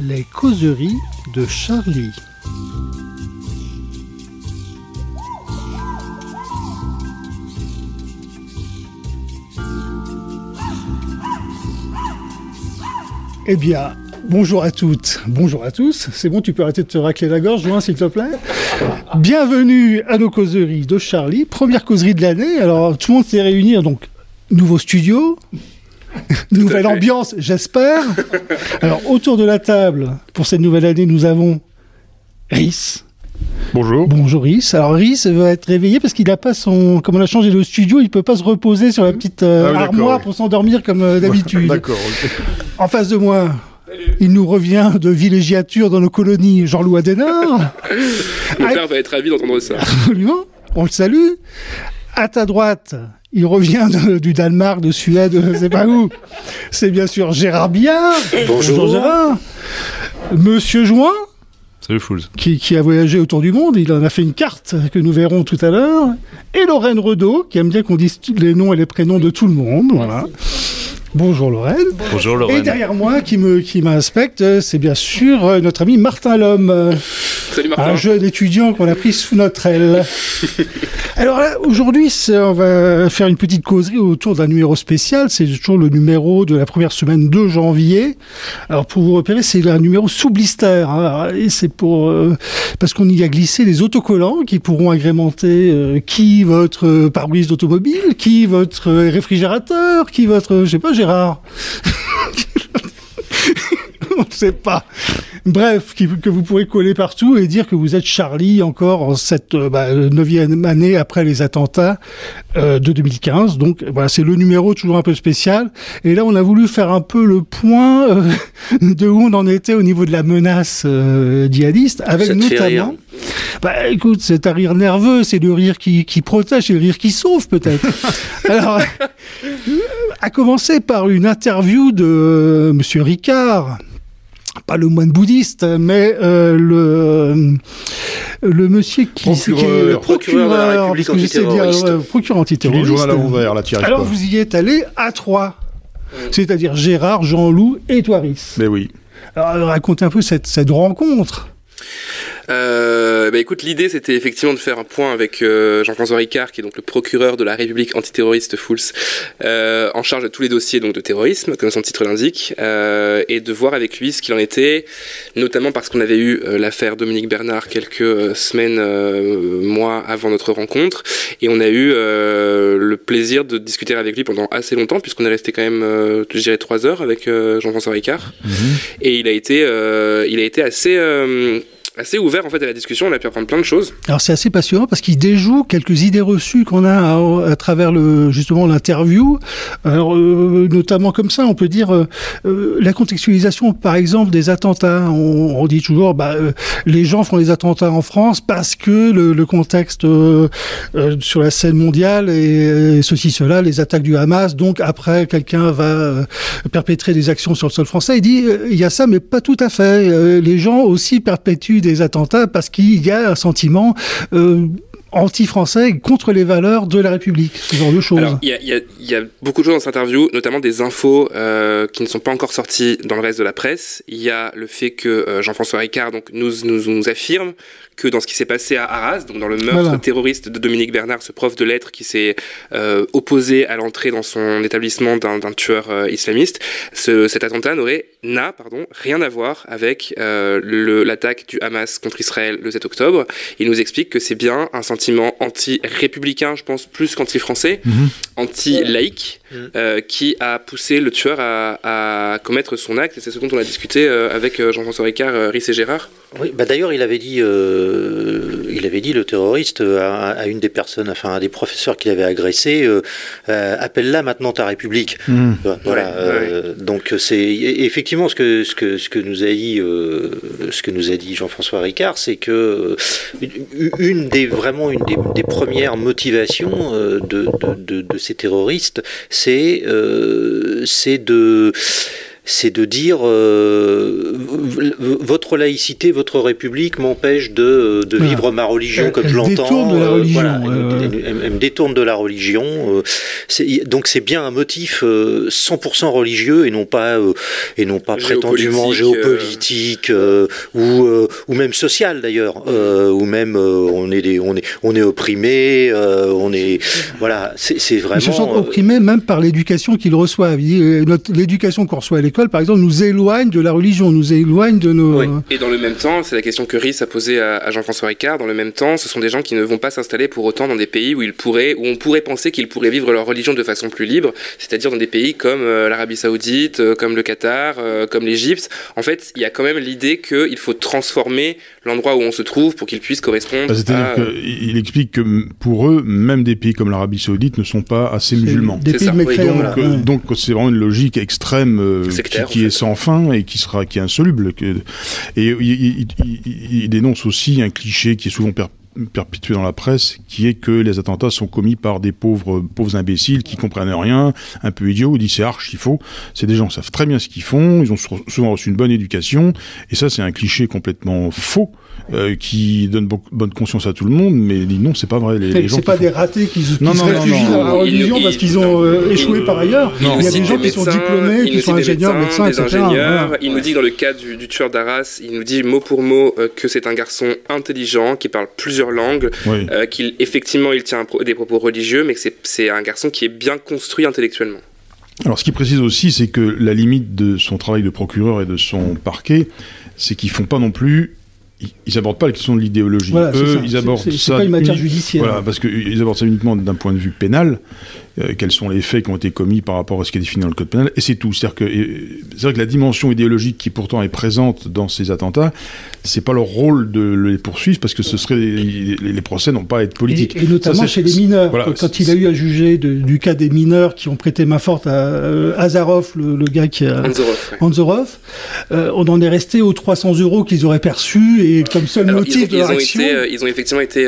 Les causeries de Charlie. Eh bien, bonjour à toutes, bonjour à tous. C'est bon, tu peux arrêter de te racler la gorge, Join, s'il te plaît. Bienvenue à nos causeries de Charlie, première causerie de l'année. Alors, tout le monde s'est réuni, donc nouveau studio, nouvelle ambiance, j'espère. Alors, autour de la table, pour cette nouvelle année, nous avons Rhys. Bonjour. Bonjour Rhys. Alors Rhys va être réveillé parce qu'il n'a pas son... Comme on a changé le studio, il peut pas se reposer sur la petite euh, Ah oui, armoire oui. pour s'endormir comme euh, d'habitude. D'accord. En face de moi, il nous revient de villégiature dans nos colonies, Jean-Louis Adenor. Mon père va être ravi d'entendre ça. Absolument. On le salue. À ta droite, il revient de- du Danemark, de Suède, je ne sais pas où. C'est bien sûr Gérard Billard. Bonjour. Gérard. Monsieur Join, Salut Fools. qui, qui a voyagé autour du monde. Il en a fait une carte que nous verrons tout à l'heure. Et Lorraine Redaud, qui aime bien qu'on dise les noms et les prénoms de tout le monde. Voilà. Bonjour Lorraine. Bonjour Et Lorraine. derrière moi, qui me qui m'inspecte, c'est bien sûr euh, notre ami Martin Lhomme, Salut Martin. un jeune étudiant qu'on a pris sous notre aile. Alors là, aujourd'hui, c'est- on va faire une petite causerie autour d'un numéro spécial. C'est toujours le numéro de la première semaine de janvier. Alors pour vous repérer, c'est un numéro sous blister. hein. Et c'est pour euh, parce qu'on y a glissé les autocollants qui pourront agrémenter euh, qui votre euh, pare-brise d'automobile, qui votre euh, réfrigérateur, qui votre euh, je sais pas Gérard. on ne sait pas. Bref, qui- que vous pourrez coller partout et dire que vous êtes Charlie encore en cette euh, bah, neuvième année après les attentats euh, de 2015. Donc voilà, c'est le numéro toujours un peu spécial. Et là, on a voulu faire un peu le point euh, de où on en était au niveau de la menace euh, djihadiste, avec notamment. Bah écoute, c'est un rire nerveux, c'est le rire qui, qui protège, c'est le rire qui sauve peut-être. Alors, à commencer par une interview de euh, Monsieur Ricard, pas le moine bouddhiste, mais euh, le le monsieur qui, Procureur. qui est le Procureur dire, ouais, procureur antiterroriste. à là, arrives Alors pas. vous y êtes allé à trois, c'est-à-dire Gérard, Jean-Loup et toi, Rhys. Mais oui. Alors racontez un peu cette, cette rencontre. Euh, bah écoute, l'idée c'était effectivement de faire un point avec euh, Jean-François Ricard, qui est donc le procureur de la République antiterroriste Fools, euh, en charge de tous les dossiers donc de terrorisme, comme son titre l'indique, euh, et de voir avec lui ce qu'il en était, notamment parce qu'on avait eu euh, l'affaire Dominique Bernard quelques euh, semaines, euh, mois avant notre rencontre, et on a eu euh, le plaisir de discuter avec lui pendant assez longtemps, puisqu'on est resté quand même, euh, je dirais, trois heures avec euh, Jean-François Ricard. Et il a été, euh, il a été assez, euh, assez ouvert en fait à la discussion. On a pu apprendre plein de choses. Alors c'est assez passionnant parce qu'il déjoue quelques idées reçues qu'on a à, travers le justement l'interview. Alors euh, notamment comme ça, on peut dire euh, euh, la contextualisation, par exemple, des attentats. On, on dit toujours, bah, les gens font les attentats en France parce que le, contexte sur la scène mondiale et, ceci cela, les attaques du Hamas. Donc après, quelqu'un va perpétrer des actions sur le sol français. Il dit, il y a ça, mais pas tout à fait. Les gens aussi perpétuent des attentats parce qu'il y a un sentiment euh, anti-français contre les valeurs de la République, ce genre de choses. Il y a, y, y beaucoup de choses dans cette interview, notamment des infos euh, qui ne sont pas encore sorties dans le reste de la presse. Il y a le fait que euh, Jean-François Ricard donc, nous, nous, nous affirme que dans ce qui s'est passé à Arras, donc dans le meurtre Voilà. terroriste de Dominique Bernard, ce prof de lettres qui s'est euh, opposé à l'entrée dans son établissement d'un tueur islamiste, ce, cet attentat n'aurait n'a pardon rien à voir avec euh, le- l'attaque du Hamas contre Israël le 7 octobre. Il nous explique que c'est bien un sentiment anti-républicain, je pense plus qu'anti-français, anti-laïque, Mhm. euh, qui a poussé le tueur à, à commettre son acte. Et c'est ce dont on a discuté euh, avec Jean-François Ricard, euh, Rhys et Gérard. Oui, bah d'ailleurs, il avait dit, euh, il avait dit le terroriste à, à une des personnes, enfin à des professeurs qu'il avait agressé, euh, euh, appelle-la maintenant ta République. Mmh. Voilà. Ouais, euh, Donc c'est et- effectivement ce que ce que ce que nous a dit euh, ce que nous a dit Jean-François Ricard, c'est que euh, une- des vraiment une des, premières motivations euh, de, de, de, de ces terroristes, c'est c'est de c'est de dire euh, votre laïcité, votre république m'empêche de, de vivre ma religion comme je l'entends. Détourne de la religion. elle, me détourne de la religion. donc c'est bien un motif 100% religieux et non pas et non pas prétendument géopolitique ou ou même social d'ailleurs, ou même on est des, on est on est opprimé, on est voilà, c'est vraiment. Ils se sentent opprimés même par l'éducation qu'ils reçoivent. L'éducation qu'on reçoit à l'école, par exemple, nous éloigne de la religion, nous éloigne de nos. Et dans le même temps, c'est la question que Rhys a posée à, Jean-François Ricard. Dans le même temps, ce sont des gens qui ne vont pas s'installer pour autant dans des pays où ils pourraient, où on pourrait penser qu'ils pourraient vivre leur religion de façon plus libre, c'est-à-dire dans des pays comme euh, l'Arabie Saoudite, euh, comme le Qatar, euh, comme l'Égypte. En fait, il y a quand même l'idée qu'il faut transformer l'endroit où on se trouve pour qu'il puisse correspondre. Bah, c'est-à-dire qu'il explique que pour eux, même des pays comme l'Arabie Saoudite ne sont pas assez musulmans. Des pays donc, c'est vraiment une logique extrême qui, est sans fin et qui sera qui est insoluble. Et il, dénonce aussi un cliché qui est souvent perpétué dans la presse, qui est que les attentats sont commis par des pauvres, pauvres imbéciles qui comprennent rien, un peu idiots, ou dit c'est archi faux. C'est des gens qui savent très bien ce qu'ils font, ils ont souvent reçu une bonne éducation, et ça c'est un cliché complètement faux. Euh, qui donne bonne conscience à tout le monde, mais non, c'est pas vrai. Les, les c'est pas des ratés qui, se réfugient dans la religion parce qu'ils ont euh, échoué par ailleurs. Il y a des gens qui sont diplômés, qui sont ingénieurs, médecins, etc. Il nous dit dans le cas du, tueur d'Arras, il nous dit mot pour mot euh, que c'est un garçon intelligent qui parle plusieurs langues, qu'il effectivement il tient des propos religieux, mais que c'est un garçon qui est bien construit intellectuellement. Alors, ce qui précise aussi, c'est que la limite de son travail de procureur et de son parquet, c'est qu'ils font pas non plus ils n'abordent pas la question de l'idéologie. Eux, ils abordent ça. C'est pas une matière judiciaire. Voilà, parce qu'ils abordent ça uniquement d'un point de vue pénal. Euh, quels sont les faits qui ont été commis par rapport à ce qui est défini dans le code pénal, et c'est tout. C'est-à-dire que, c'est vrai que la dimension idéologique qui pourtant est présente dans ces attentats, c'est pas leur rôle de les poursuivre parce que ce serait les, procès n'ont pas à être politiques. Et, notamment chez les mineurs. quand il a eu à juger du cas des mineurs qui ont prêté main forte à euh, Azarov, le, gars qui a Anzorov, euh, on en est resté aux 300 euros qu'ils auraient perçus et comme seul motif de leur action. ils ont effectivement été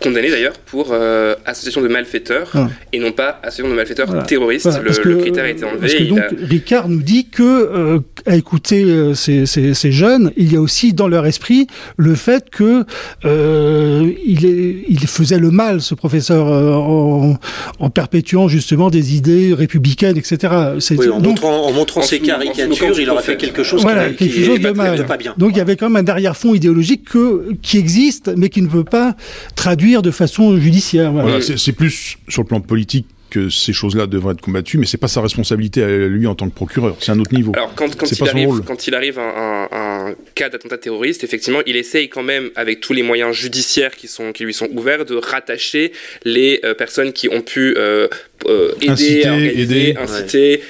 condamné d'ailleurs pour euh, association de malfaiteurs ah. et non pas association de malfaiteurs terroristes. le, critère a été enlevé. Parce que donc Ricard nous dit que euh, à écouter euh, ces, ces, jeunes, il y a aussi dans leur esprit le fait que il, est, il, faisait le mal, ce professeur, en, en, perpétuant justement des idées républicaines, etc. Oui, en, montrant, en, montrant, ses caricatures, il aurait fait quelque chose, voilà, qui, quelque chose de mal. Pas bien. Donc il y avait quand même un arrière-fond idéologique que, qui existe, mais qui ne peut pas traduire de façon judiciaire. Voilà, c'est plus sur le plan politique que ces choses-là devraient être combattues, mais c'est pas sa responsabilité à lui en tant que procureur, c'est un autre niveau. Alors quand, quand, il, arrive, quand il arrive un, un, cas d'attentat terroriste, effectivement, il essaye quand même, avec tous les moyens judiciaires qui, sont, qui lui sont ouverts, de rattacher les euh, personnes qui ont pu euh, euh, aider, inciter, inciter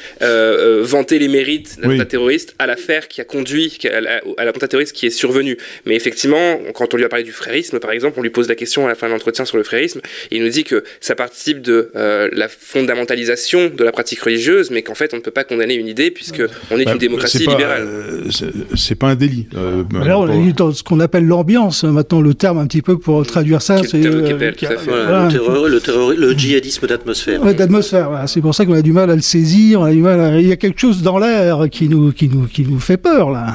vanter les mérites d'un oui. terroriste à l'affaire qui a conduit à l'attentat terroriste qui est survenu. Mais effectivement, quand on lui a parlé du frérisme, par exemple, on lui pose la question à la fin de l'entretien sur le frérisme, et il nous dit que ça participe de la fondamentalisation de la pratique religieuse, mais qu'en fait on ne peut pas condamner une idée puisque on est bah, une démocratie libérale. Euh, c'est pas un délit. Euh, Alors on est dans ce qu'on appelle l'ambiance. Maintenant le terme un petit peu pour traduire ça, c'est le, le, djihadisme d'atmosphère. C'est pour ça qu'on a du mal à le saisir. On a du mal. Il y a quelque chose dans l'air qui nous qui nous qui nous fait peur là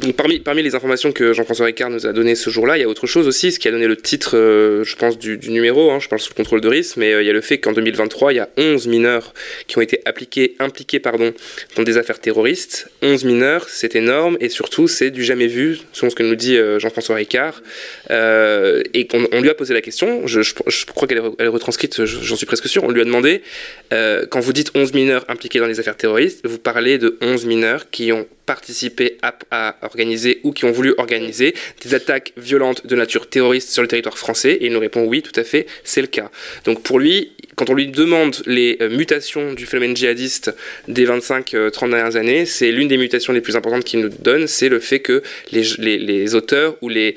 donc parmi, parmi les informations que Jean-François Ricard nous a données ce jour-là, il y a autre chose aussi, ce qui a donné le titre, euh, je pense, du, numéro, hein, je parle sous le contrôle de risque, mais euh, il y a le fait qu'en 2023, il y a 11 mineurs qui ont été appliqués, impliqués pardon, dans des affaires terroristes. 11 mineurs, c'est énorme, et surtout, c'est du jamais vu, selon ce que nous dit euh, Jean-François Ricard. et on lui a posé la question, je, crois qu'elle est, retranscrite, j'en suis presque sûr, on lui a demandé, quand vous dites 11 mineurs impliqués dans des affaires terroristes, vous parlez de 11 mineurs qui ont participé à, organiser ou qui ont voulu organiser des attaques violentes de nature terroriste sur le territoire français Et il nous répond oui, tout à fait, c'est le cas. Donc pour lui, quand on lui demande les euh, mutations du phénomène djihadiste des 25-30 euh, dernières années, c'est l'une des mutations les plus importantes qu'il nous donne, c'est le fait que les, auteurs ou les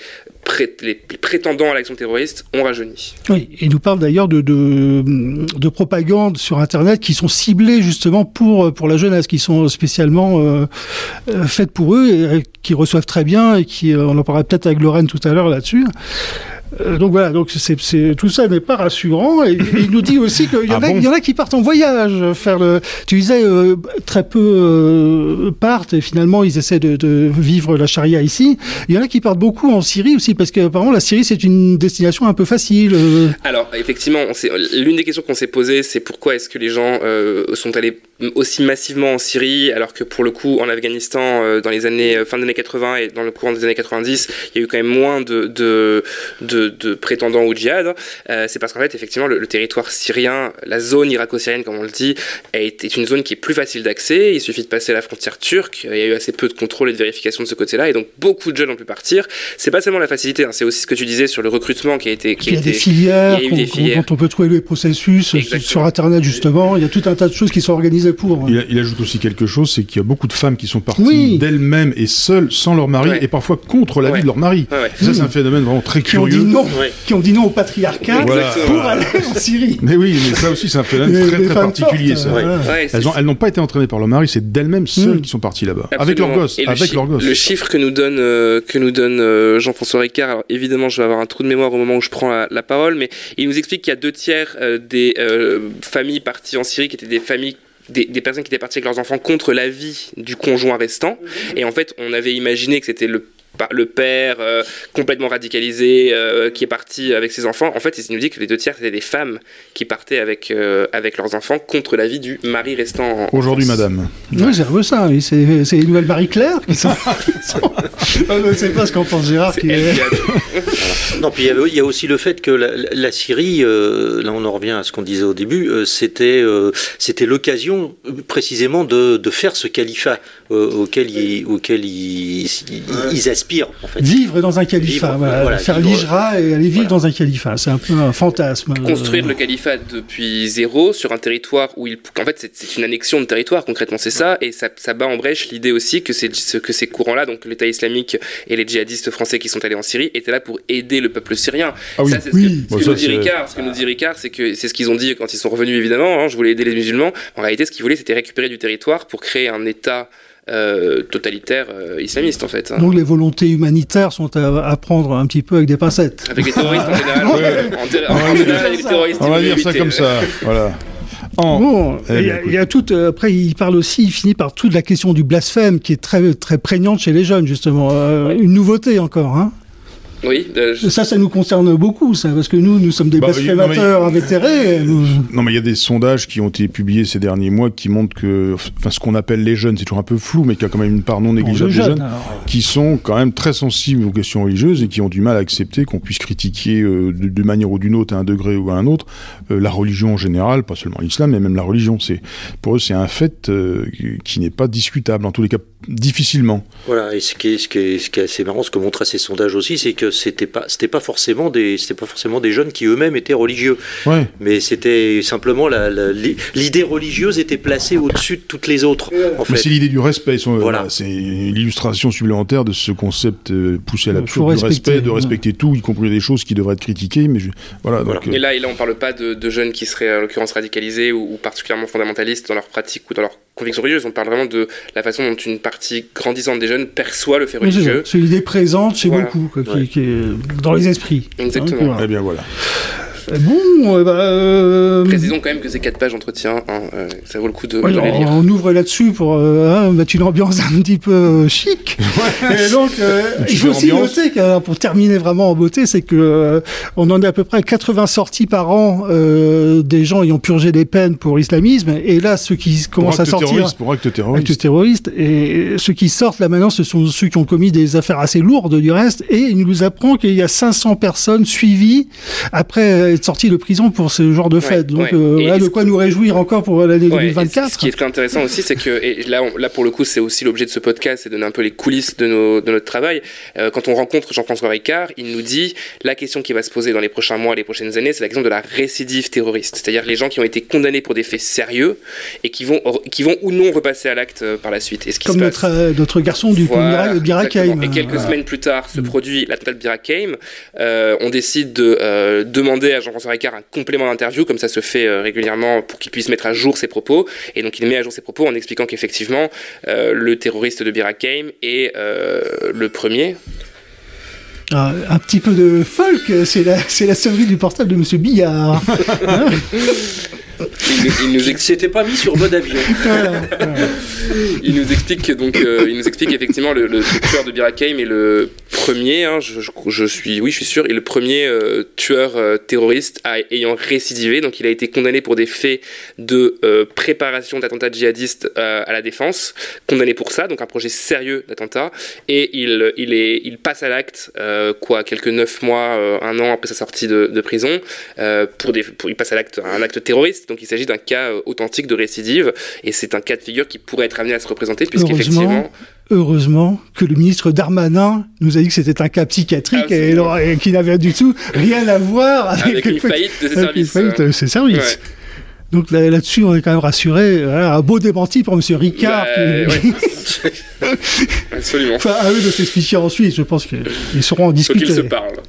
prétendants à l'action terroriste ont rajeuni. Oui, il nous parle d'ailleurs de, de, propagande sur Internet qui sont ciblées justement pour, pour la jeunesse, qui sont spécialement euh, euh, faites pour eux et, qui reçoivent très bien et qui, euh, on en parlera peut-être avec Lorraine tout à l'heure là-dessus. Euh, donc voilà, donc c'est, tout ça n'est pas rassurant. Et, il nous dit aussi qu'il y, en ah y en a qui partent en voyage faire le. Tu disais euh, très peu euh, partent et finalement ils essaient de, vivre la charia ici. Il y en a qui partent beaucoup en Syrie aussi parce qu'apparemment la Syrie c'est une destination un peu facile. Alors effectivement, l'une des questions qu'on s'est posées, c'est pourquoi est-ce que les gens sont allés aussi massivement en Syrie alors que pour le coup en Afghanistan dans les années fin des années 80 et dans le courant des années 90, il y a eu quand même moins de, de, de de, prétendants au djihad, euh, c'est parce qu'en fait, effectivement, le, territoire syrien, la zone irako-syrienne, comme on le dit, est, une zone qui est plus facile d'accès. Il suffit de passer la frontière turque. Il y a eu assez peu de contrôle et de vérification de ce côté-là, et donc beaucoup de jeunes ont pu partir. C'est pas seulement la facilité, hein, c'est aussi ce que tu disais sur le recrutement qui a été. Qui il y a des filières, il y a eu des filières. Dont on peut trouver les processus sur Internet, justement. Il y a tout un tas de choses qui sont organisées pour. Il, ajoute aussi quelque chose, c'est qu'il y a beaucoup de femmes qui sont parties d'elles-mêmes et seules, sans leur mari, et parfois contre l'avis de leur mari. Ça, c'est un phénomène vraiment très curieux qui ont dit non au patriarcat pour aller en Syrie. Mais oui, mais ça aussi, c'est un phénomène très, très particulier. Ça. elles n'ont pas été entraînées par leur mari, c'est d'elles-mêmes seules mm. qui sont parties là-bas, avec leurs gosses. Avec le, gosses. le chiffre que nous donne, euh, que nous donne euh, Jean-François Ricard, alors évidemment, je vais avoir un trou de mémoire au moment où je prends la, parole, mais il nous explique qu'il y a deux tiers euh, des familles parties en Syrie qui étaient des familles des, des, personnes qui étaient parties avec leurs enfants contre l'avis du conjoint restant. Et en fait, on avait imaginé que c'était le le père euh, complètement radicalisé euh, qui est parti avec ses enfants. En fait, il nous dit que les deux tiers c'était des femmes qui partaient avec, euh, avec leurs enfants contre l'avis du mari restant. Aujourd'hui, madame. Oui, c'est un peu ça. C'est les nouvelles Marie-Claire qui sont. Je ne sais pas ce qu'en pense Gérard. Qui est... non, puis il y, a aussi le fait que la, Syrie, là on en revient à ce qu'on disait au début, c'était c'était l'occasion précisément de, de, faire ce califat auquel, ils, auquel ils, ils Vivre dans un califat, faire l'Ijra et aller vivre dans un califat, c'est un peu un fantasme. Construire le califat depuis zéro sur un territoire où il, en fait, c'est une annexion de territoire concrètement, c'est ça, et ça, ça, bat en brèche l'idée aussi que, que ces courants-là, donc l'État islamique et les djihadistes français qui sont allés en Syrie, étaient là pour aider le peuple syrien. Ah ça, c'est ce, que, nous dit Ricard. Ce que nous dit Ricard, c'est que c'est ce qu'ils ont dit quand ils sont revenus évidemment. Hein, je voulais aider les musulmans. En réalité, ce qu'ils voulaient, c'était récupérer du territoire pour créer un État euh, totalitaire euh, islamiste en fait. Hein. Donc les volontés humanitaires sont à, prendre un petit peu avec des pincettes. Avec les terroristes en général. en, général, les terroristes. On va dire ça comme ça. Voilà. Bon, il y, a, il y, a tout. Euh, après, il parle aussi, il finit par toute la question du blasphème qui est très très prégnante chez les jeunes justement. une nouveauté encore. Hein oui. Euh, ça, ça nous concerne beaucoup, ça, parce que nous, nous sommes des bah, blasphémateurs invétérés. Non, mais il y a des sondages qui ont été publiés ces derniers mois qui montrent que, enfin, ce qu'on appelle les jeunes, c'est toujours un peu flou, mais qu'il y a quand même une part non négligeable de jeunes, qui sont quand même très sensibles aux questions religieuses et qui ont du mal à accepter qu'on puisse critiquer euh, de, manière ou d'une autre, à un degré ou à un autre, euh, la religion en général, pas seulement l'islam, mais même la religion. C'est pour eux, c'est un fait qui n'est pas discutable, en tous les cas difficilement. Voilà, et ce qui est, ce qui est, ce qui est assez marrant, ce que montrent ces sondages aussi, c'est que c'était pas c'était pas forcément des c'était pas forcément des jeunes qui eux-mêmes étaient religieux. Mais c'était simplement l'idée religieuse était placée au-dessus de toutes les autres en c'est l'idée du respect voilà. c'est l'illustration supplémentaire de ce concept euh, poussé à l'absurde du respect de respecter tout y compris des choses qui devraient être critiquées mais voilà, Donc, et là et là on parle pas de, jeunes qui seraient en l'occurrence radicalisés ou, particulièrement fondamentalistes dans leur pratique ou dans leur conviction religieuse on parle vraiment de la façon dont une partie grandissante des jeunes perçoit le fait religieux c'est l'idée présente chez beaucoup qui, est dans les esprits. Exactement. Eh bien voilà. Bon, euh, bah, euh, Précisons quand même que c'est 4 pages d'entretien, hein, euh, ça vaut le coup de, les lire. On ouvre là-dessus pour hein, mettre une ambiance un petit peu chic. Et donc, il faut aussi noter que, pour terminer vraiment en beauté, c'est que on en est à peu près 80 sorties par an des gens ayant purgé des peines pour l'islamisme. Et là, ceux qui commencent à sortir pour actes terroristes. terroristes, et ceux qui sortent là maintenant, ce sont ceux qui ont commis des affaires assez lourdes du reste. Et il nous apprend qu'il y a 500 personnes suivies après être sorti de prison pour ce genre de fête. Donc, euh, de quoi nous réjouir encore pour l'année 2024. Ce qui est très intéressant aussi, c'est que, et là, là, pour le coup, c'est aussi l'objet de ce podcast, c'est donner un peu les coulisses de, nos, de notre travail. Euh, quand on rencontre Jean-François Ricard, il nous dit la question qui va se poser dans les prochains mois, les prochaines années, c'est la question de la récidive terroriste. C'est-à-dire les gens qui ont été condamnés pour des faits sérieux et qui vont, qui vont ou non repasser à l'acte euh, par la suite. Et ce qui Comme notre, notre garçon du voilà, Birakeim. Et quelques semaines plus tard se mm. produit l'attentat de Birakeim. on décide de demander à Jean-François Ricard un complément d'interview, comme ça se fait euh, régulièrement pour qu'il puisse mettre à jour ses propos. Et donc il met à jour ses propos en expliquant qu'effectivement, euh, le terroriste de Birakeim est euh, le premier Ah, un petit peu de folk, c'est la, c'est la sonnerie du portable de Monsieur Billard. Hein il, nous, C'était pas mis sur mode avion. il nous explique donc, euh, il nous explique effectivement le, tueur de Birakeim est le premier, hein, je, suis, oui, je suis sûr, est le premier euh, tueur euh, terroriste ayant récidivé. Donc, il a été condamné pour des faits de préparation d'attentats djihadistes à la défense, condamné pour ça, donc un projet sérieux d'attentat, et il, il, est, il passe à l'acte, quoi, quelques neuf mois, un an après sa sortie de, prison, pour des, pour, il passe à l'acte un acte terroriste. Donc, il s'agit d'un cas authentique de récidive, et c'est un cas de figure qui pourrait être amené à se représenter, puisqu'effectivement heureusement que le ministre Darmanin nous a dit que c'était un cas psychiatrique et, qui n'avait du tout rien à voir avec, une faillite de ses services. Donc là-dessus, on est quand même rassuré. un beau démenti pour M. Ricard. Bah, Absolument. Enfin, à eux de s'expliquer ensuite. Je pense qu'ils seront en. Faut qu'ils se parlent.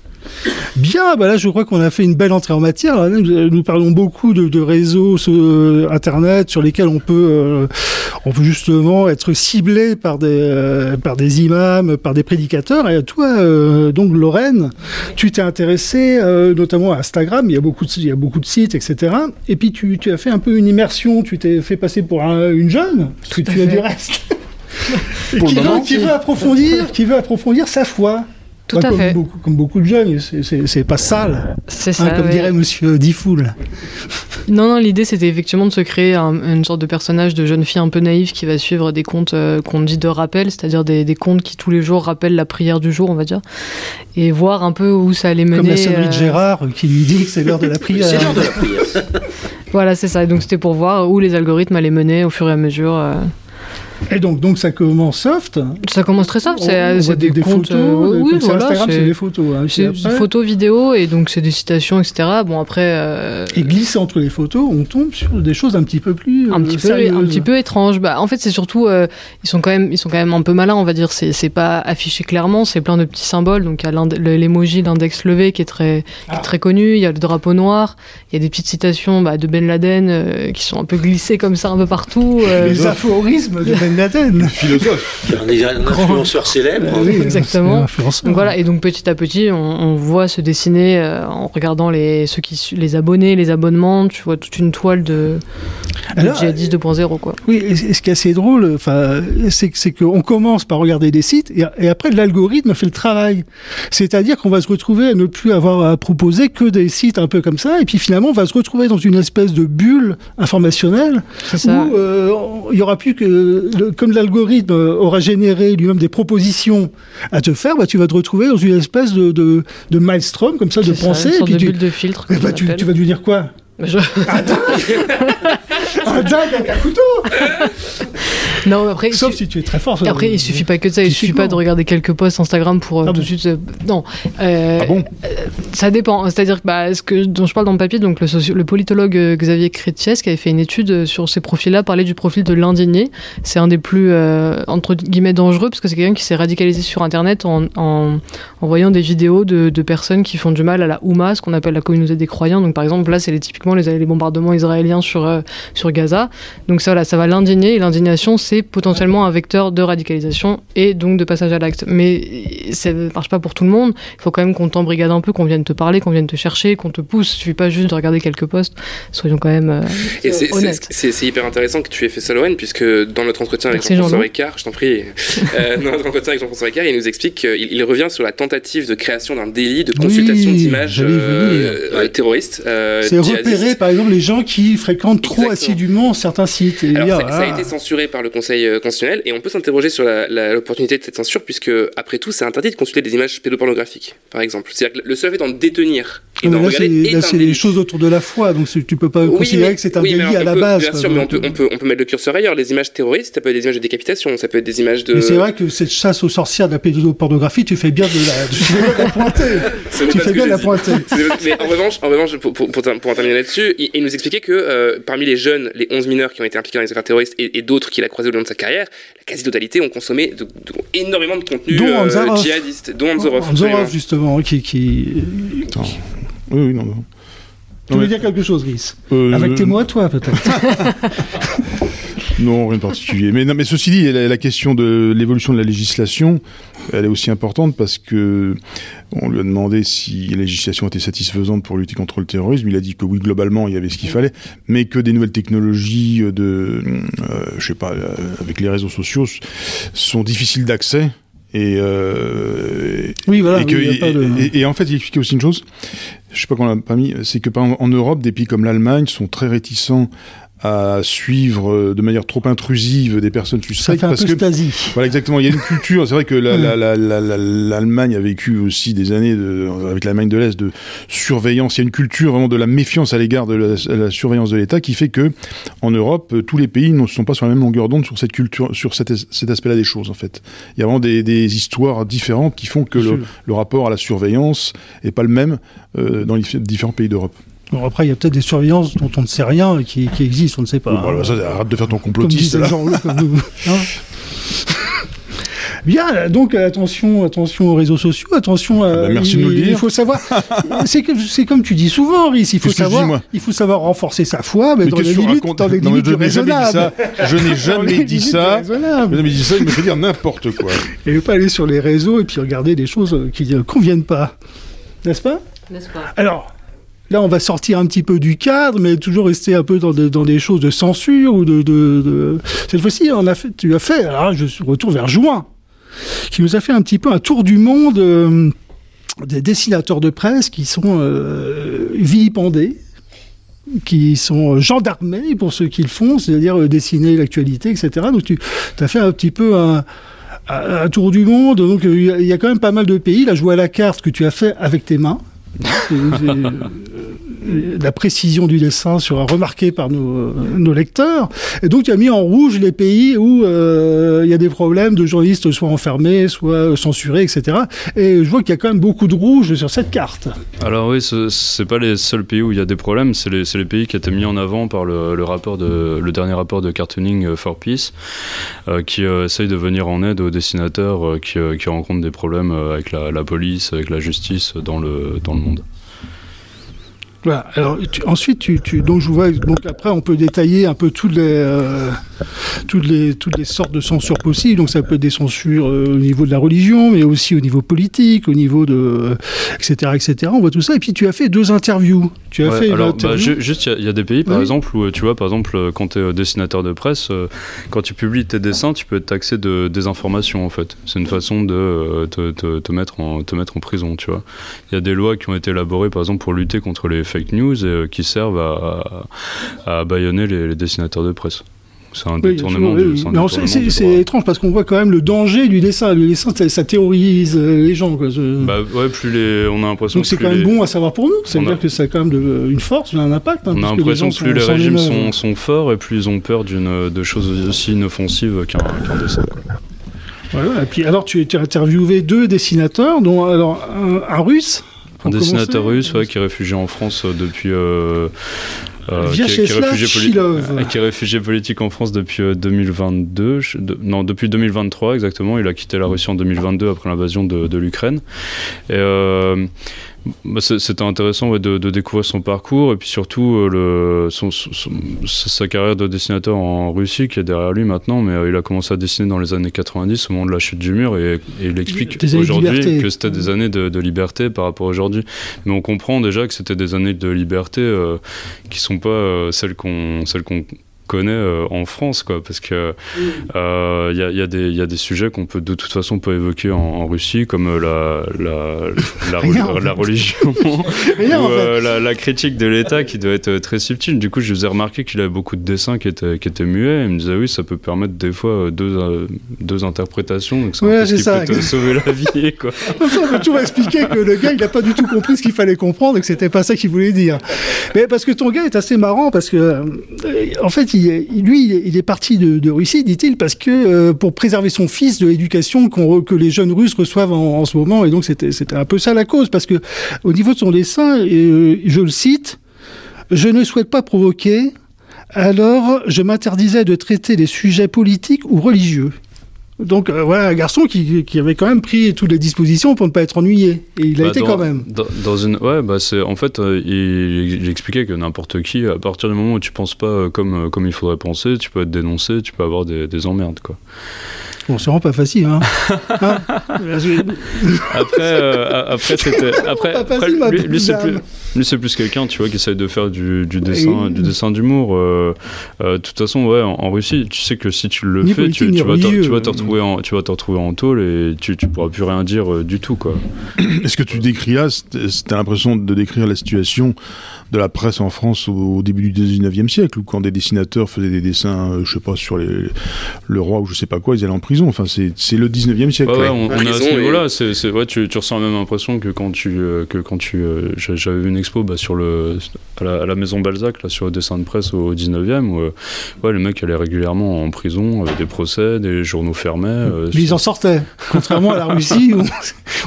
Bien, bah là je crois qu'on a fait une belle entrée en matière. Nous, parlons beaucoup de, réseaux euh, internet sur lesquels on peut, euh, on peut justement être ciblé par des, euh, par des imams, par des prédicateurs. Et toi, donc Lorraine, tu t'es intéressé notamment à Instagram. Il y a beaucoup de, il y a beaucoup de sites, etc. Et puis tu, tu as fait un peu une immersion. Tu t'es fait passer pour une jeune. Tu as du reste. qui, veut, qui veut approfondir, qui veut approfondir sa foi. Tout à comme fait. Beaucoup, comme beaucoup de jeunes, c'est pas sale. C'est hein, ça. comme dirait Monsieur Difool. Non, non, l'idée c'était effectivement de se créer une sorte de personnage de jeune fille un peu naïve qui va suivre des contes euh, qu'on dit de rappel, c'est-à-dire des, des, contes qui tous les jours rappellent la prière du jour, on va dire, et voir un peu où ça allait mener. Comme la sonnerie de euh, Gérard qui lui dit que c'est l'heure de la prière. c'est l'heure de la prière. voilà, c'est ça. Et donc c'était pour voir où les algorithmes allaient mener au fur et à mesure. Euh, et donc, donc ça commence soft. Ça commence très soft. C'est des, photos. Euh, oui, voilà, Instagram, c'est des photos. Hein, c'est des photos, vidéos et donc c'est des citations, etc. Bon après. Euh... Et glisser entre les photos, on tombe sur des choses un petit peu plus. un petit peu, un petit peu étranges. Bah, en fait, c'est surtout euh, ils sont quand même, ils sont quand même un peu malins, on va dire. C'est pas affiché clairement. C'est plein de petits symboles. Donc il y a l'emoji, l'index levé qui est très, qui est très connu. Il y a le drapeau noir. Il y a des petites citations bah, de Ben Laden euh, qui sont un peu glissées comme ça un peu partout. les aphorismes de Ben Laden. Philosophe. Un, influenceur célèbre. Oui, exactement. Donc voilà, et donc petit à petit, on, voit se dessiner euh, en regardant les, ceux qui, les abonnés, les abonnements, tu vois toute une toile de, de djihadistes 2.0. Quoi. Oui, et ce qui est assez drôle, c'est qu'on commence par regarder des sites et, après l'algorithme fait le travail. C'est-à-dire qu'on va se retrouver à ne plus avoir à proposer que des sites un peu comme ça, et puis finalement on va se retrouver dans une espèce de bulle informationnelle où euh, il y aura plus que, comme l'algorithme aura généré lui-même des propositions à te faire, bah, tu vas te retrouver dans une espèce de, de, de maelstrom comme ça de pensée. et puis de tu, bulle de filtre. Et bah, tu, tu, vas devenir quoi? Je... un dingue avec un couteau Non, après, Sauf si tu es très fort. Après, il suffit pas que de ça. Il suffit pas de regarder quelques posts Instagram pour euh, ah tout de suite. Euh, non. Euh, ah bon Ça dépend. C'est-à-dire que bah, ce que dont je parle dans le papier, donc le, le politologue Xavier Chrétiès, qui avait fait une étude sur ces profils-là, parlait du profil de l'indigné. C'est un des plus entre guillemets dangereux parce que c'est quelqu'un qui s'est radicalisé sur Internet en, en, en, voyant des vidéos de, de, personnes qui font du mal à la Ouma, ce qu'on appelle la communauté des croyants. Donc par exemple, là, c'est typiquement les, les, bombardements israéliens sur sur Gaza. Donc ça, là, ça va l'indigner. Et l'indignation, c'est potentiellement un vecteur de radicalisation et donc de passage à l'acte. Mais ça ne marche pas pour tout le monde. Il faut quand même qu'on t'embrigade un peu, qu'on vienne te parler, qu'on vienne te chercher, qu'on te pousse. Il suffit pas juste de regarder quelques posts. Soyons quand même euh, honnêtes. C'est hyper intéressant que tu aies fait ça, Lorraine, puisque dans notre entretien avec Jean-François Ricard, je t'en prie, euh, dans notre entretien avec Jean-François Ricard, il nous explique qu'il il revient sur la tentative de création d'un délit de consultation d'images euh, terroristes. C'est repérer, par exemple, les gens qui fréquentent trop assidûment certains sites. Et Alors, ça, a été censuré par le Conseil constitutionnel et on peut s'interroger sur l'opportunité de cette censure, puisque après tout, c'est interdit de consulter des images pédopornographiques, par exemple. C'est-à-dire que le seul fait d'en détenir et d'en regarder là, c'est les choses autour de la foi, donc tu peux pas considérer que c'est un délit à la base. Bien sûr, mais on peut, on, peut, on peut mettre le curseur ailleurs. Les images terroristes, ça peut être des images de décapitation, ça peut être des images de. Mais c'est vrai que cette chasse aux sorcières de la pédopornographie, tu fais bien de la, tu fais bien la pointer. tu fais bien la pointer. Mais en revanche, en revanche pour, pour, pour, en terminer là-dessus, il, nous expliquait que euh, parmi les jeunes, les 11 mineurs qui ont été impliqués dans les affaires terroristes et, et d'autres qu'il a croisés au long de sa carrière, la quasi-totalité ont consommé de, énormément de contenu euh, djihadiste, dont Anzorov. Anzorov, justement, qui. qui... Oui, oui, non, non. Tu veux dire quelque chose, Gris? Euh... Avec tes mots à toi, peut-être. Non, rien de particulier. Mais, non, mais ceci dit, la, question de l'évolution de la législation, elle est aussi importante parce que on lui a demandé si la législation était satisfaisante pour lutter contre le terrorisme. Il a dit que oui, globalement, il y avait ce qu'il fallait, mais que des nouvelles technologies de, euh, je sais pas, euh, avec les réseaux sociaux sont difficiles d'accès. Et, euh, oui, voilà. Et, en fait, il expliquait aussi une chose, je sais pas qu'on l'a pas mis, c'est que en Europe, des pays comme l'Allemagne sont très réticents à suivre euh, de manière trop intrusive des personnes suspectes. Ça fait un parce peu que, Voilà, exactement. Il y a une culture. C'est vrai que l'Allemagne a vécu aussi des années de, avec l'Allemagne de l'Est de surveillance. Il y a une culture vraiment de la méfiance à l'égard de la, surveillance de l'État qui fait que en Europe, tous les pays ne sont pas sur la même longueur d'onde sur cette culture, sur cet, cet aspect-là des choses en fait. Il y a vraiment des, des histoires différentes qui font que le, le, rapport à la surveillance est pas le même euh, dans les différents pays d'Europe après, il y a peut-être des surveillances dont on ne sait rien et qui, existent, on ne sait pas. Bon, ça, arrête de faire ton complotiste. là. Hein. Bien, donc attention, attention aux réseaux sociaux, attention. Ah bah, merci il, de nous le dire. Il faut savoir. c'est comme tu dis souvent, Rhys. Il faut savoir. il faut savoir renforcer sa foi, mais, dans, les limites, dans les limites, du raisonnable. Je n'ai jamais dit ça. Je n'ai jamais dit ça. Il me fait dire n'importe quoi. Et ne pas aller sur les réseaux et puis regarder des choses qui ne conviennent pas, n'est-ce pas? N'est-ce pas? Alors. Là, on va sortir un petit peu du cadre, mais toujours rester un peu dans, des choses de censure ou de. Cette fois-ci, on a fait, tu as fait. Alors, je retourne vers juin, qui nous a fait un petit peu un tour du monde euh, des dessinateurs de presse qui sont euh, vilipendés qui sont gendarmés pour ce qu'ils font, c'est-à-dire euh, dessiner l'actualité, etc. Donc tu as fait un petit peu un, tour du monde. Donc il y, a quand même pas mal de pays. Là, je vois la carte que tu as fait avec tes mains. Euh, la précision du dessin sera remarquée par nos, lecteurs. Et donc, il a mis en rouge les pays où euh, il y a des problèmes de journalistes soit enfermés, soit censurés, etc. Et je vois qu'il y a quand même beaucoup de rouge sur cette carte. Alors oui, ce n'est pas les seuls pays où il y a des problèmes, c'est les, pays qui étaient mis en avant par le, dernier rapport de Cartooning for Peace, euh, qui essaye de venir en aide aux dessinateurs qui, rencontrent des problèmes avec la, police, avec la justice dans le monde. Voilà. Alors, ensuite, tu, tu, donc je vois, donc après, on peut détailler un peu toutes les, euh, toutes les, toutes les sortes de censures possibles. Donc, ça peut être des censures euh, au niveau de la religion, mais aussi au niveau politique, au niveau de, etc., etc. On voit tout ça. Et puis, tu as fait deux interviews. Tu as fait alors, bah, juste, il y, a des pays, par exemple, où tu vois, par exemple, quand tu es dessinateur de presse, euh, quand tu publies tes dessins, tu peux être taxé de désinformation, en fait. C'est une façon de te, te, te, mettre en, te mettre en prison, tu vois. Il y a des lois qui ont été élaborées, par exemple, pour lutter contre les fake news et euh, qui servent à, à, bâillonner les, dessinateurs de presse. C'est un détournement du. C'est étrange parce qu'on voit quand même le danger du dessin. Le dessin, ça, théorise euh, les gens. Quoi. Bah ouais, plus les, on a l'impression. Donc c'est quand même bon à savoir pour nous. Ça veut dire que ça a quand même de, une force, un impact. Hein, on a l'impression que plus les régimes sont, sont, forts et plus ils ont peur de choses aussi inoffensives qu'un dessin. Voilà, et puis alors tu as interviewé deux dessinateurs, dont alors un russe un dessinateur russe qui est réfugié en France euh, depuis. Euh, euh, qui, est, qui, est réfugié qui, est réfugié politique en France depuis 2022, non depuis 2023 exactement. Il a quitté la Russie en 2022 après l'invasion de, de l'Ukraine. Et bah, C'était intéressant de, découvrir son parcours et puis surtout euh, le, son, sa carrière de dessinateur en Russie qui est derrière lui maintenant, mais euh, il a commencé à dessiner dans les années 90 au moment de la chute du mur et, il explique aujourd'hui que c'était des années de, liberté par rapport à aujourd'hui. Mais on comprend déjà que c'était des années de liberté euh, qui sont pas celles qu'on celles qu'on connaît euh, en France, quoi, parce que il euh, y, a, y, a y, a des sujets qu'on peut de toute façon pas évoquer en, Russie, comme euh, la, la, la, la religion ou la, critique de l'État qui doit être très subtile. Du coup, je vous ai remarqué qu'il avait beaucoup de dessins qui étaient, qui étaient muets. Il me disait oui, ça peut permettre des fois deux, deux interprétations, donc c'est ouais, ça. peut te sauver la vie, quoi. on peut toujours expliquer que le gars, il n'a pas du tout compris ce qu'il fallait comprendre et que c'était pas ça qu'il voulait dire. Mais parce que ton gars est assez marrant parce que, en fait, lui, il est parti de, Russie, dit-il, parce que euh, pour préserver son fils de l'éducation que les jeunes Russes reçoivent en, ce moment, et donc c'était un peu ça la cause, parce que au niveau de son dessin, euh, je le cite, je ne souhaite pas provoquer, alors je m'interdisais de traiter des sujets politiques ou religieux. Donc euh, voilà, un garçon qui, qui, avait quand même pris toutes les dispositions pour ne pas être ennuyé. Et il a bah, été quand même. Dans, une, ouais, bah c'est en fait, euh, il, expliquait que n'importe qui, à partir du moment où tu penses pas euh, comme comme il faudrait penser, tu peux être dénoncé, tu peux avoir des, des emmerdes quoi. Bon, c'est vraiment pas facile, hein. hein après, euh, après c'était. Après, après lui, c'est plus, lui, c'est plus quelqu'un, tu vois, qui essaie de faire du, du dessin, du dessin d'humour. Euh, euh, de toute façon, ouais, en, Russie, tu sais que si tu le fais, tu, tu, vas tu vas te retrouver en, tu vas te retrouver en tôle et tu, tu pourras plus rien dire du tout, quoi. Est-ce que tu décris là, t'as l'impression de décrire la situation de la presse en France au, début du 19e siècle, où quand des dessinateurs faisaient des dessins, euh, je sais pas, sur les, le roi ou je sais pas quoi, ils allaient en prison? Enfin, c'est le 19e siècle. Ouais, on, a ce niveau-là. C'est, ouais, tu, tu, ressens la même impression que quand tu. Euh, que quand tu euh, j'avais vu une expo bah, sur le, à la, maison Balzac, là, sur le dessin de presse au, 19e, où ouais, le mec allait régulièrement en prison, des procès, des journaux fermés. mais ils en sortaient. Contrairement à la Russie, où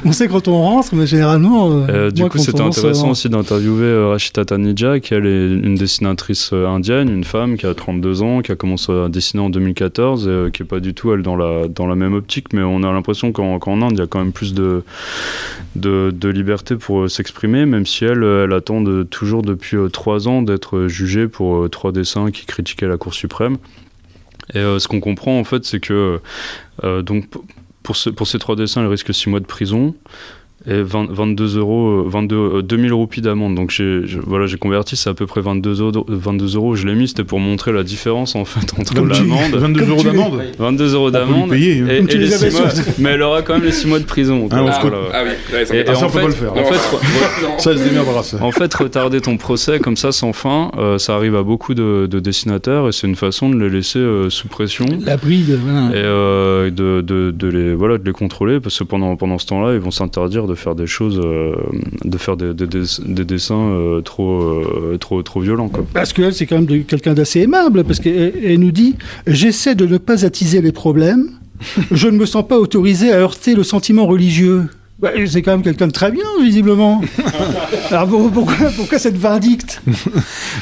on sait quand on rentre, mais généralement. du coup, c'était intéressant aussi d'interviewer Rachita Tanidja, qui elle est une dessinatrice euh, indienne, une femme qui a 32 ans, qui a commencé à dessiner en 2014, et euh, qui est pas du tout elle dans la, dans la même optique, mais on a l'impression qu'en Inde, il y a quand même plus de, liberté pour euh, s'exprimer, même si elle, elle attend toujours depuis 3 ans d'être jugée pour trois dessins qui critiquaient la Cour suprême. Et ce qu'on comprend en fait, c'est que pour, pour ces trois dessins, elle risque 6 mois de prison et 22 euros, 22, 2000 roupies d'amende. Donc j'ai, voilà, j'ai converti, c'est à peu près 22 euros. 22 euros. Je l'ai mis, c'était pour montrer la différence en fait entre l'amende. 22 euros d'amende. 22 euros d'amende. Payer, hein. et, et les 6 mois, mais elle aura quand même les 6 mois de prison. Ah, ah, oui, et, ça, on peut pas le faire. En fait, ça, se En fait, retarder ton procès comme ça sans fin, euh, ça arrive à beaucoup de, de, dessinateurs et c'est une façon de les laisser euh, sous pression. La bride. Et euh, de, de, de, les voilà de les contrôler parce que pendant pendant ce temps-là, ils vont s'interdire de faire des choses, euh, de faire des, des, dessins euh, trop, euh, trop, trop violents. Quoi. Parce qu'elle, c'est quand même quelqu'un d'assez aimable, parce qu'elle nous dit J'essaie de ne pas attiser les problèmes, je ne me sens pas autorisé à heurter le sentiment religieux. Bah, c'est quand même quelqu'un de très bien, visiblement. Alors pourquoi, pourquoi cette verdict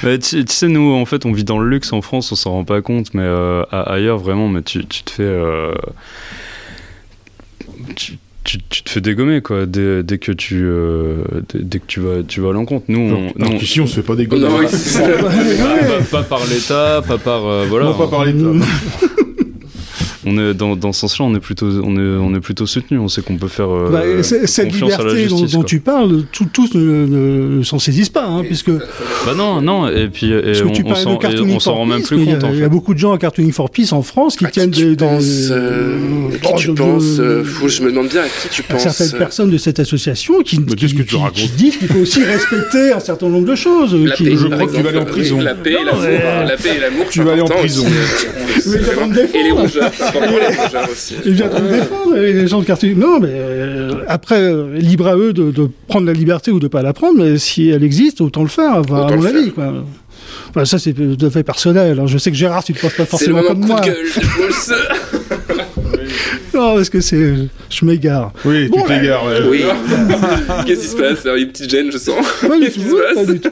bah, tu, sais, nous, en fait, on vit dans le luxe en France, on s'en rend pas compte, mais ailleurs, vraiment, mais tu, tu te fais tu, te fais dégommer quoi dès, dès que tu euh, dès, que tu vas tu vas à l'encontre. Nous on, non, ici on se fait pas dégommer non, pas, par l'État pas par euh, voilà. Non, pas par l'État on est dans, dans ce sens-là, on est plutôt, on est, on est plutôt soutenu. On sait qu'on peut faire euh, bah, cette liberté dont, tu parles, tous ne, s'en saisissent pas, hein, puisque. Bah non, non. Et puis, on, s'en rend même plus compte. Il y, a beaucoup de gens à Cartooning for Peace en France qui tiennent des, dans. Euh, qui tu penses euh, Je me demande bien à qui tu penses. Certaines personnes de cette association qui, qui, que tu qui disent qu'il faut aussi respecter un certain nombre de choses. La paix, je crois que tu vas aller en prison. La paix et l'amour. Tu vas aller en prison. Et les rougeurs. Il vient de me défendre, les gens de quartier. Non, mais euh, après, euh, libre à eux de, prendre la liberté ou de ne pas la prendre, mais si elle existe, autant le faire, à mon avis. Quoi. ça, c'est tout à fait personnel. Alors, je sais que Gérard, tu ne penses pas forcément comme moi. Gueule, non, parce que c'est. Je m'égare. Oui, tu t'égares. Oui. Qu'est-ce qui se passe Il y a une petite gêne, je sens. Qu'est-ce qui se passe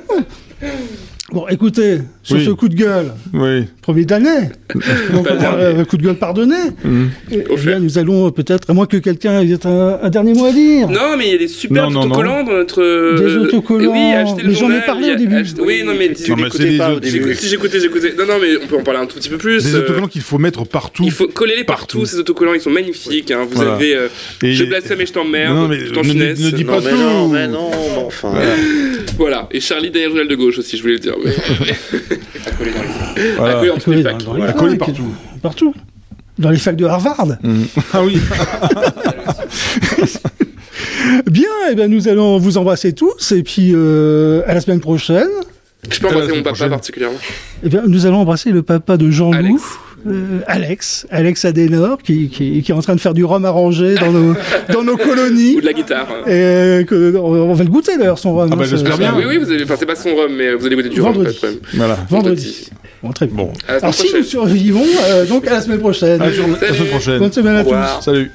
Bon, écoutez, sur ce coup de gueule, oui. premier d'année, donc un coup de gueule pardonné, mmh. et, eh bien, nous allons peut-être, à moins que quelqu'un ait un, un, dernier mot à dire. Non, mais il y a des super autocollants dans notre. Des autocollants. Oui, mais j'en ai parlé au début. Oui, non, mais j'écoutais pas au début. Si j'écoutais, j'écoutais. Non, non, mais on peut en parler un tout petit peu plus. Des autocollants qu'il faut mettre partout. Il faut coller les partout, ces autocollants, ils sont magnifiques. Hein. Vous avez. Euh, je blasphème et je t'emmerde. Non, mais ne dis pas tout. Mais non, enfin. Voilà, et Charlie derrière le journal de gauche aussi, je voulais le dire. à coller dans les facs. À coller dans les facs. À coller partout. Partout. Dans les facs de Harvard. Mm. Ah oui. bien, et eh bien, nous allons vous embrasser tous, et puis euh, à la semaine prochaine. Je peux embrasser mon papa particulièrement. Eh bien, nous allons embrasser le papa de Jean-Loup. Euh, Alex, Alex Adenor, qui, qui, qui, est en train de faire du rhum arrangé dans nos, dans nos colonies. Ou de la guitare. Et que, on va le goûter d'ailleurs, son rhum. Ah bah, j'espère bien. Oui, oui, vous allez, enfin, c'est pas son rhum, mais vous allez goûter du Vendredi. rhum. Voilà. Vendredi. Bon, très bien. Bon. Alors, si nous survivons, euh, donc à la semaine prochaine. À la semaine prochaine. Bonne semaine à tous. Salut.